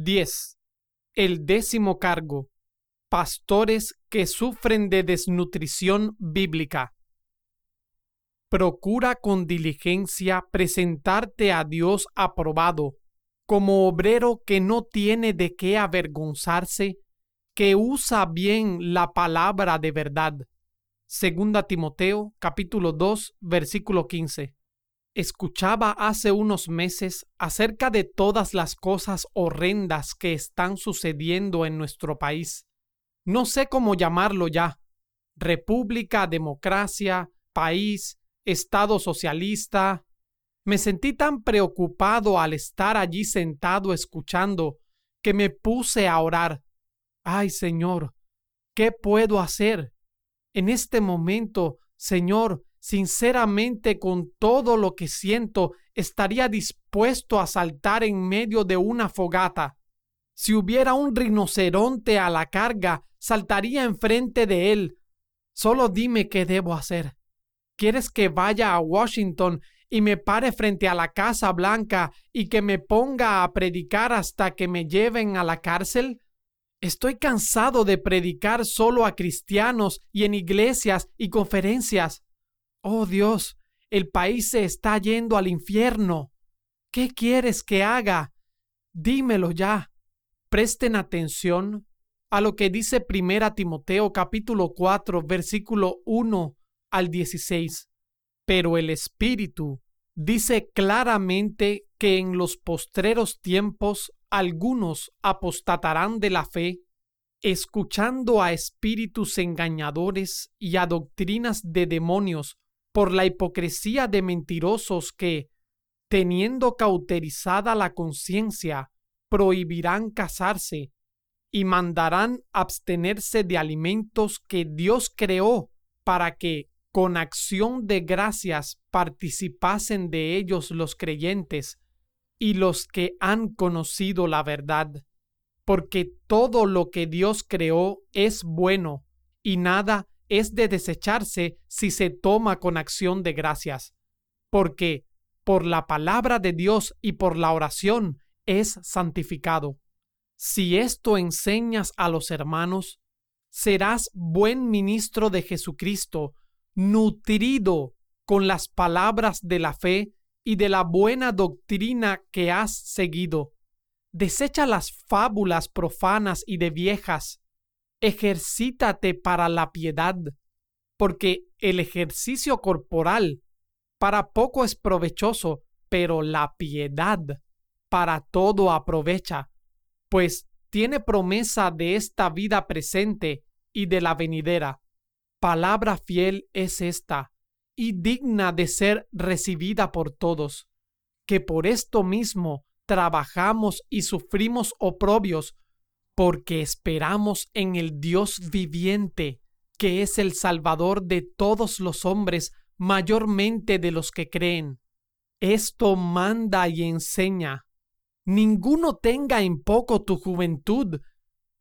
10. El décimo cargo. Pastores que sufren de desnutrición bíblica. Procura con diligencia presentarte a Dios aprobado, como obrero que no tiene de qué avergonzarse, que usa bien la palabra de verdad. Segunda Timoteo capítulo 2 versículo 15. Escuchaba hace unos meses acerca de todas las cosas horrendas que están sucediendo en nuestro país. No sé cómo llamarlo ya. República, democracia, país, Estado socialista. Me sentí tan preocupado al estar allí sentado escuchando que me puse a orar. Ay, Señor, ¿qué puedo hacer? En este momento, Señor, sinceramente con todo lo que siento, estaría dispuesto a saltar en medio de una fogata. Si hubiera un rinoceronte a la carga, saltaría enfrente de él. Solo dime qué debo hacer. ¿Quieres que vaya a Washington y me pare frente a la Casa Blanca y que me ponga a predicar hasta que me lleven a la cárcel? Estoy cansado de predicar solo a cristianos y en iglesias y conferencias. Oh Dios, el país se está yendo al infierno. ¿Qué quieres que haga? Dímelo ya. Presten atención a lo que dice Primera Timoteo capítulo 4 versículo 1 al 16. Pero el Espíritu dice claramente que en los postreros tiempos algunos apostatarán de la fe, escuchando a espíritus engañadores y a doctrinas de demonios por la hipocresía de mentirosos que, teniendo cauterizada la conciencia, prohibirán casarse y mandarán abstenerse de alimentos que Dios creó para que, con acción de gracias participasen de ellos los creyentes y los que han conocido la verdad, porque todo lo que Dios creó es bueno y nada es de desecharse si se toma con acción de gracias, porque por la palabra de Dios y por la oración es santificado. Si esto enseñas a los hermanos, serás buen ministro de Jesucristo, nutrido con las palabras de la fe y de la buena doctrina que has seguido. Desecha las fábulas profanas y de viejas. Ejercítate para la piedad, porque el ejercicio corporal para poco es provechoso, pero la piedad para todo aprovecha, pues tiene promesa de esta vida presente y de la venidera. Palabra fiel es esta, y digna de ser recibida por todos, que por esto mismo trabajamos y sufrimos oprobios, porque esperamos en el Dios viviente, que es el Salvador de todos los hombres, mayormente de los que creen. Esto manda y enseña. Ninguno tenga en poco tu juventud,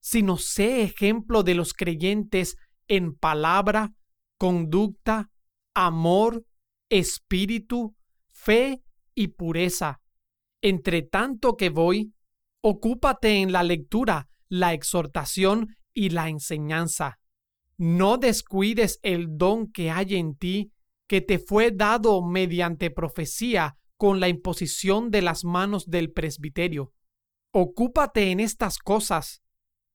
sino sé ejemplo de los creyentes en palabra, conducta, amor, espíritu, fe y pureza. Entre tanto que voy, ocúpate en la lectura, la exhortación y la enseñanza. No descuides el don que hay en ti, que te fue dado mediante profecía con la imposición de las manos del presbiterio. Ocúpate en estas cosas,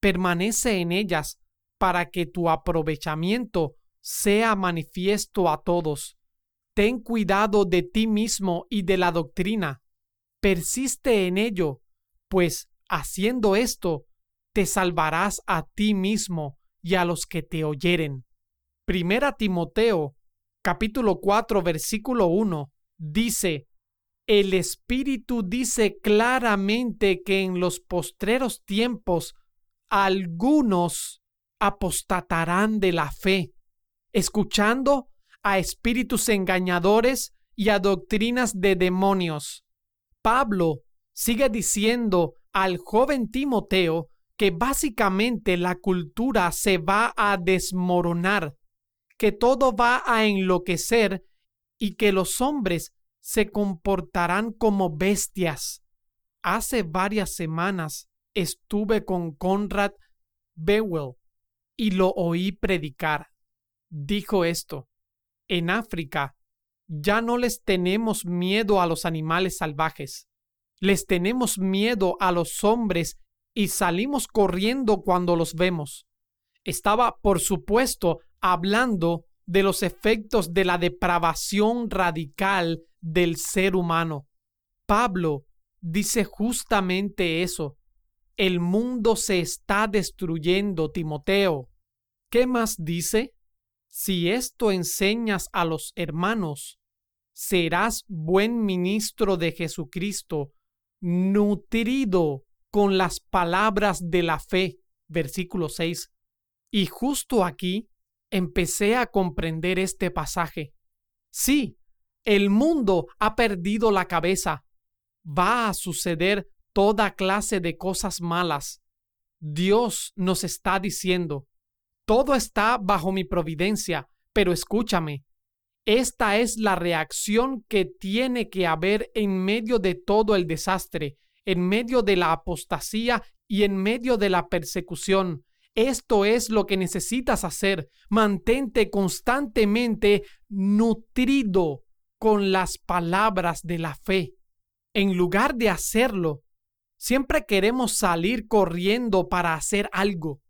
permanece en ellas, para que tu aprovechamiento sea manifiesto a todos. Ten cuidado de ti mismo y de la doctrina. Persiste en ello, pues haciendo esto, te salvarás a ti mismo y a los que te oyeren. Primera Timoteo, capítulo 4, versículo 1, dice, El Espíritu dice claramente que en los postreros tiempos algunos apostatarán de la fe, escuchando a espíritus engañadores y a doctrinas de demonios. Pablo sigue diciendo al joven Timoteo que básicamente la cultura se va a desmoronar, que todo va a enloquecer y que los hombres se comportarán como bestias. Hace varias semanas estuve con Conrad Bewell y lo oí predicar. Dijo esto, en África ya no les tenemos miedo a los animales salvajes, les tenemos miedo a los hombres y salimos corriendo cuando los vemos. Estaba, por supuesto, hablando de los efectos de la depravación radical del ser humano. Pablo dice justamente eso. El mundo se está destruyendo, Timoteo. ¿Qué más dice? Si esto enseñas a los hermanos, serás buen ministro de Jesucristo, nutrido con las palabras de la fe. Versículo 6. Y justo aquí empecé a comprender este pasaje. Sí, el mundo ha perdido la cabeza. Va a suceder toda clase de cosas malas. Dios nos está diciendo, todo está bajo mi providencia, pero escúchame, esta es la reacción que tiene que haber en medio de todo el desastre, en medio de la apostasía y en medio de la persecución. Esto es lo que necesitas hacer. Mantente constantemente nutrido con las palabras de la fe. En lugar de hacerlo, Siempre queremos salir corriendo para hacer algo.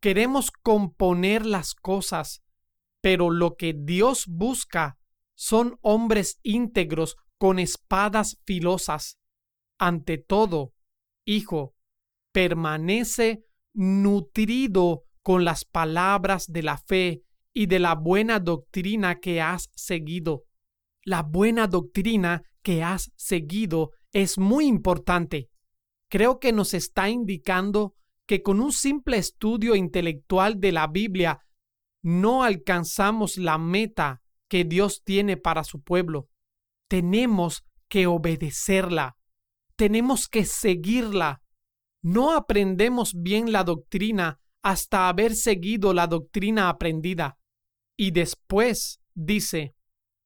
Queremos componer las cosas, pero lo que Dios busca son hombres íntegros con espadas filosas. Ante todo, hijo, permanece nutrido con las palabras de la fe y de la buena doctrina que has seguido. La buena doctrina que has seguido es muy importante creo que nos está indicando que con un simple estudio intelectual de la Biblia no alcanzamos la meta que Dios tiene para su pueblo. Tenemos que obedecerla. Tenemos que seguirla. No aprendemos bien la doctrina hasta haber seguido la doctrina aprendida. Y después, dice,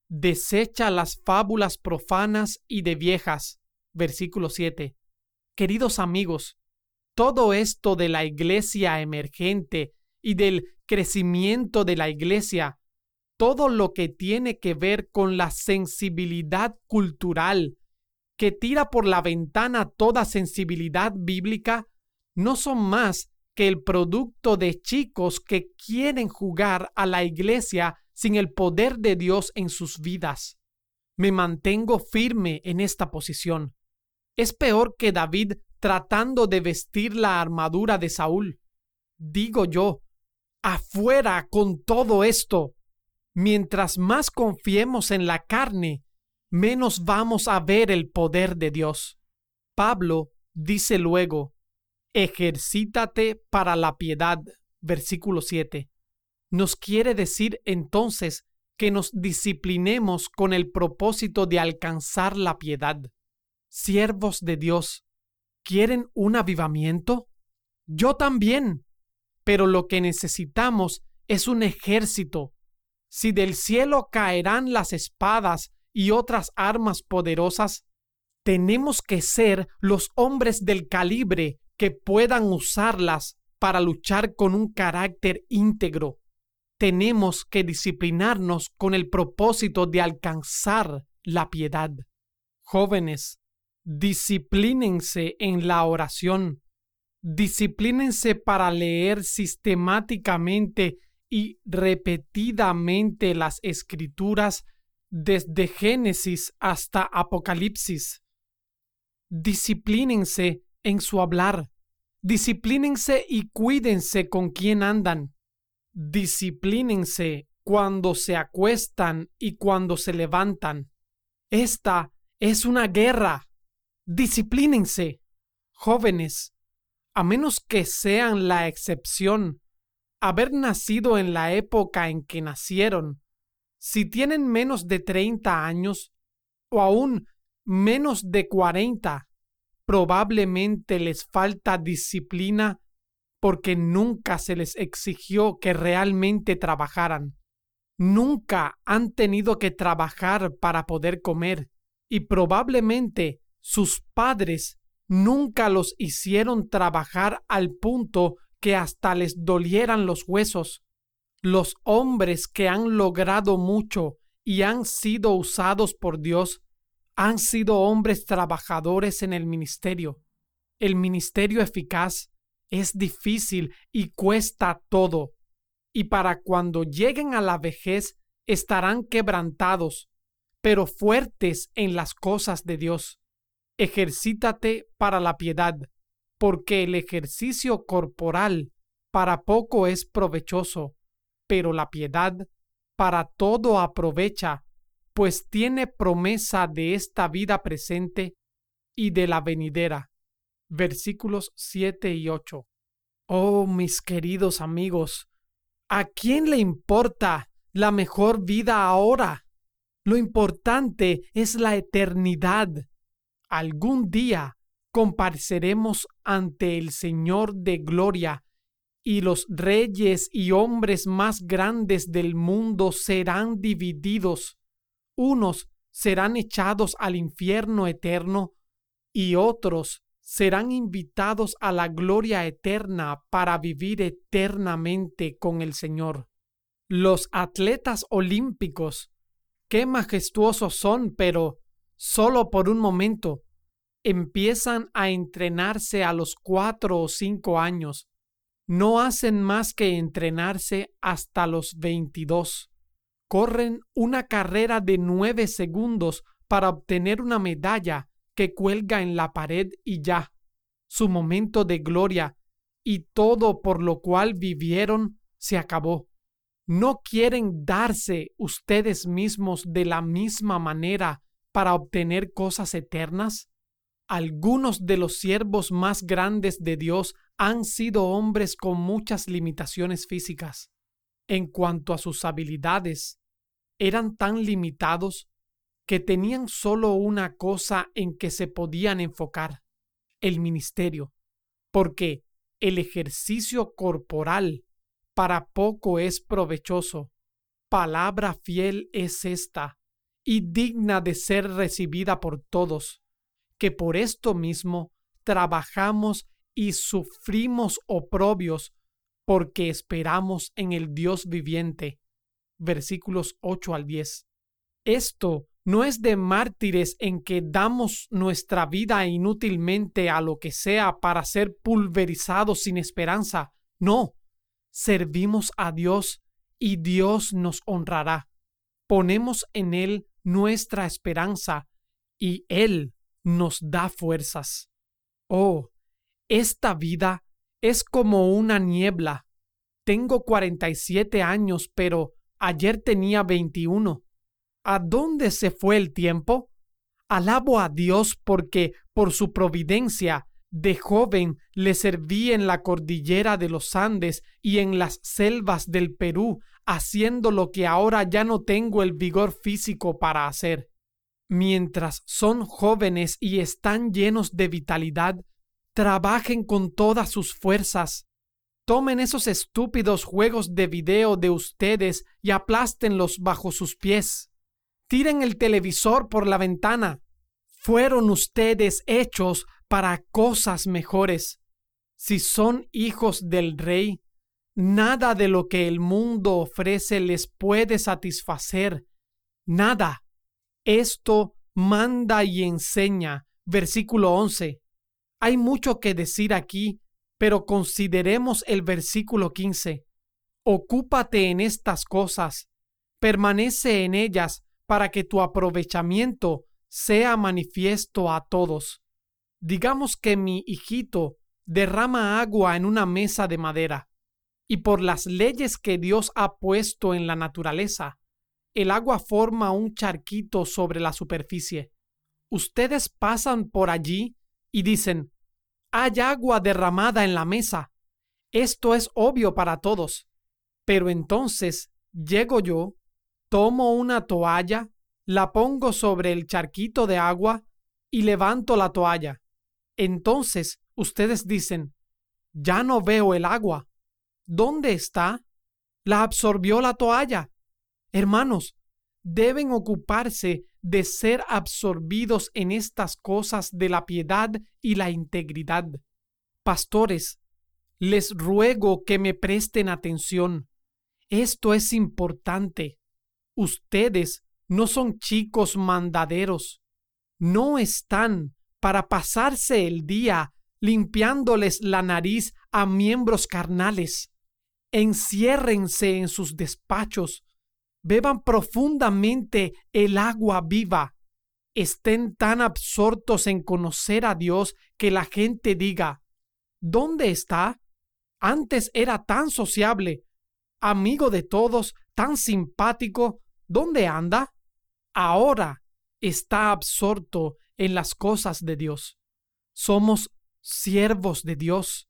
desecha las fábulas profanas y de viejas. Versículo 7. Queridos amigos, todo esto de la iglesia emergente y del crecimiento de la iglesia, todo lo que tiene que ver con la sensibilidad cultural, que tira por la ventana toda sensibilidad bíblica, no son más que el producto de chicos que quieren jugar a la iglesia sin el poder de Dios en sus vidas. Me mantengo firme en esta posición. Es peor que David tratando de vestir la armadura de Saúl. Digo yo, afuera con todo esto. Mientras más confiemos en la carne, menos vamos a ver el poder de Dios. Pablo dice luego, ejercítate para la piedad, versículo 7. Nos quiere decir entonces que nos disciplinemos con el propósito de alcanzar la piedad siervos de Dios, ¿quieren un avivamiento? Yo también. Pero lo que necesitamos es un ejército. Si del cielo caerán las espadas y otras armas poderosas, tenemos que ser los hombres del calibre que puedan usarlas para luchar con un carácter íntegro. Tenemos que disciplinarnos con el propósito de alcanzar la piedad. Jóvenes, disciplínense en la oración, disciplínense para leer sistemáticamente y repetidamente las escrituras desde Génesis hasta Apocalipsis. Disciplínense en su hablar, disciplínense y cuídense con quien andan, disciplínense cuando se acuestan y cuando se levantan. Esta es una guerra Disciplínense, jóvenes, a menos que sean la excepción, haber nacido en la época en que nacieron, si tienen menos de 30 años o aún menos de 40, probablemente les falta disciplina porque nunca se les exigió que realmente trabajaran. Nunca han tenido que trabajar para poder comer y probablemente sus padres nunca los hicieron trabajar al punto que hasta les dolieran los huesos. Los hombres que han logrado mucho y han sido usados por Dios han sido hombres trabajadores en el ministerio. El ministerio eficaz es difícil y cuesta todo, y para cuando lleguen a la vejez estarán quebrantados, pero fuertes en las cosas de Dios. Ejercítate para la piedad, porque el ejercicio corporal para poco es provechoso, pero la piedad para todo aprovecha, pues tiene promesa de esta vida presente y de la venidera. Versículos 7 y 8. Oh, mis queridos amigos, ¿a quién le importa la mejor vida ahora? Lo importante es la eternidad. Algún día compareceremos ante el Señor de gloria y los reyes y hombres más grandes del mundo serán divididos. Unos serán echados al infierno eterno y otros serán invitados a la gloria eterna para vivir eternamente con el Señor. Los atletas olímpicos, qué majestuosos son, pero solo por un momento, empiezan a entrenarse a los cuatro o cinco años no hacen más que entrenarse hasta los 22. Corren una carrera de nueve segundos para obtener una medalla que cuelga en la pared y ya. Su momento de gloria y todo por lo cual vivieron se acabó. ¿No quieren darse ustedes mismos de la misma manera para obtener cosas eternas? Algunos de los siervos más grandes de Dios han sido hombres con muchas limitaciones físicas. En cuanto a sus habilidades, eran tan limitados que tenían solo una cosa en que se podían enfocar, el ministerio, porque el ejercicio corporal para poco es provechoso. Palabra fiel es esta, y digna de ser recibida por todos, que por esto mismo trabajamos y sufrimos oprobios porque esperamos en el Dios viviente. Versículos 8 al 10. Esto no es de mártires en que damos nuestra vida inútilmente a lo que sea para ser pulverizados sin esperanza. No, servimos a Dios y Dios nos honrará. Ponemos en Él nuestra esperanza y Él nos da fuerzas. Oh, esta vida es como una niebla. Tengo 47 años, pero ayer tenía 21. ¿A dónde se fue el tiempo? Alabo a Dios porque, por su providencia, de joven le serví en la cordillera de los Andes y en las selvas del Perú, haciendo lo que ahora ya no tengo el vigor físico para hacer. Mientras son jóvenes y están llenos de vitalidad, Trabajen con todas sus fuerzas. Tomen esos estúpidos juegos de video de ustedes y aplástenlos bajo sus pies. Tiren el televisor por la ventana. Fueron ustedes hechos para cosas mejores. Si son hijos del Rey, nada de lo que el mundo ofrece les puede satisfacer. Nada. Esto manda y enseña. Versículo 11. Hay mucho que decir aquí, pero consideremos el versículo 15. Ocúpate en estas cosas, permanece en ellas para que tu aprovechamiento sea manifiesto a todos. Digamos que mi hijito derrama agua en una mesa de madera, y por las leyes que Dios ha puesto en la naturaleza, el agua forma un charquito sobre la superficie. Ustedes pasan por allí y dicen, hay agua derramada en la mesa. Esto es obvio para todos. Pero entonces llego yo, tomo una toalla, la pongo sobre el charquito de agua y levanto la toalla. Entonces ustedes dicen, ya no veo el agua. ¿Dónde está? La absorbió la toalla. Hermanos, deben ocuparse de ser absorbidos en estas cosas de la piedad y la integridad. Pastores, les ruego que me presten atención. Esto es importante. Ustedes no son chicos mandaderos. No están para pasarse el día limpiándoles la nariz a miembros carnales. Enciérrense en sus despachos, beban profundamente el agua viva, estén tan absortos en conocer a Dios que la gente diga, ¿dónde está? Antes era tan sociable, amigo de todos, tan simpático, ¿dónde anda? Ahora está absorto en las cosas de Dios. Somos siervos de Dios.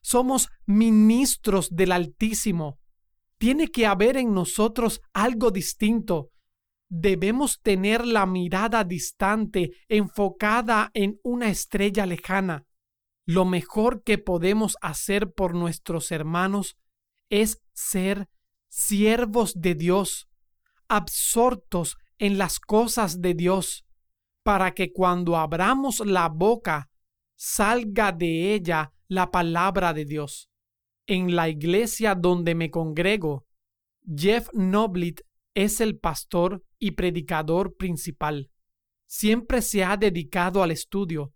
Somos ministros del Altísimo. Tiene que haber en nosotros algo distinto. Debemos tener la mirada distante, enfocada en una estrella lejana. Lo mejor que podemos hacer por nuestros hermanos es ser siervos de Dios, absortos en las cosas de Dios, para que cuando abramos la boca salga de ella la palabra de Dios. En la iglesia donde me congrego, Jeff Noblit es el pastor y predicador principal. Siempre se ha dedicado al estudio.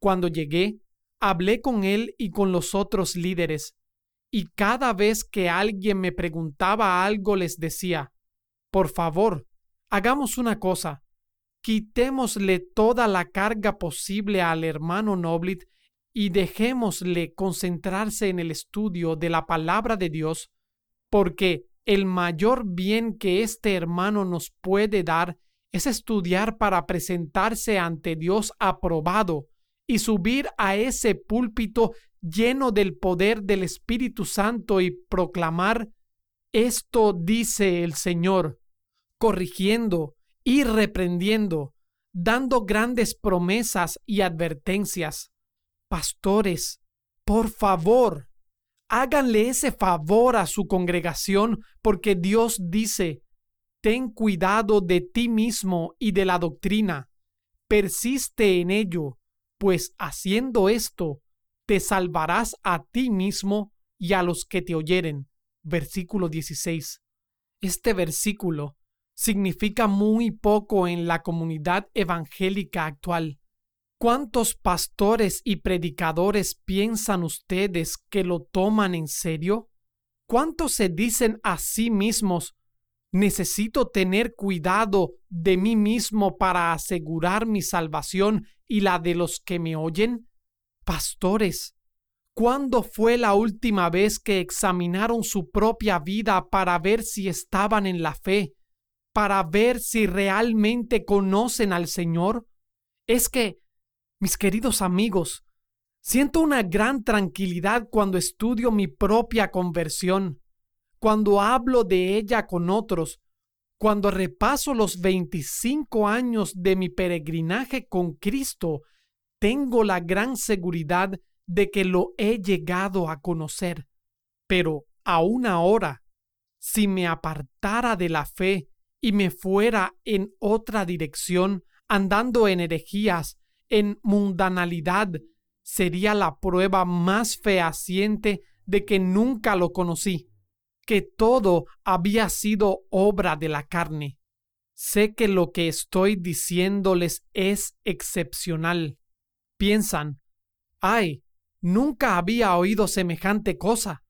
Cuando llegué, hablé con él y con los otros líderes, y cada vez que alguien me preguntaba algo les decía, por favor, hagamos una cosa, quitémosle toda la carga posible al hermano Noblit y dejémosle concentrarse en el estudio de la palabra de Dios, porque el mayor bien que este hermano nos puede dar es estudiar para presentarse ante Dios aprobado y subir a ese púlpito lleno del poder del Espíritu Santo y proclamar esto dice el Señor, corrigiendo, y reprendiendo, dando grandes promesas y advertencias. Pastores, por favor, háganle ese favor a su congregación, porque Dios dice, ten cuidado de ti mismo y de la doctrina, persiste en ello, pues haciendo esto, te salvarás a ti mismo y a los que te oyeren. Versículo 16. Este versículo significa muy poco en la comunidad evangélica actual. ¿Cuántos pastores y predicadores piensan ustedes que lo toman en serio? ¿Cuántos se dicen a sí mismos, necesito tener cuidado de mí mismo para asegurar mi salvación y la de los que me oyen? Pastores, ¿cuándo fue la última vez que examinaron su propia vida para ver si estaban en la fe para ver si realmente conocen al Señor? Es que, mis queridos amigos, siento una gran tranquilidad cuando estudio mi propia conversión, cuando hablo de ella con otros, cuando repaso los 25 años de mi peregrinaje con Cristo, tengo la gran seguridad de que lo he llegado a conocer. Pero aún ahora, si me apartara de la fe y me fuera en otra dirección, andando en herejías, en mundanalidad, sería la prueba más fehaciente de que nunca lo conocí, que todo había sido obra de la carne. Sé que lo que estoy diciéndoles es excepcional. Piensan, ay, nunca había oído semejante cosa,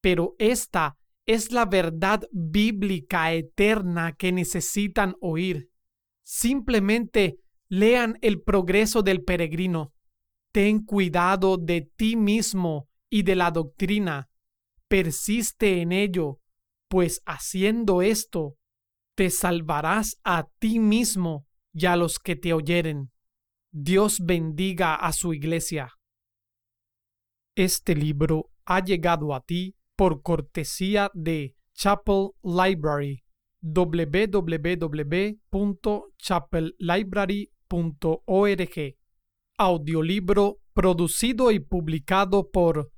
pero esta es la verdad bíblica eterna que necesitan oír. Simplemente lean el progreso del peregrino. Ten cuidado de ti mismo y de la doctrina. Persiste en ello, pues haciendo esto, te salvarás a ti mismo y a los que te oyeren. Dios bendiga a su iglesia. Este libro ha llegado a ti por cortesía de Chapel Library www.chapellibrary.org Audiolibro producido y publicado por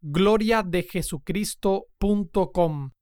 gloriadejesucristo.com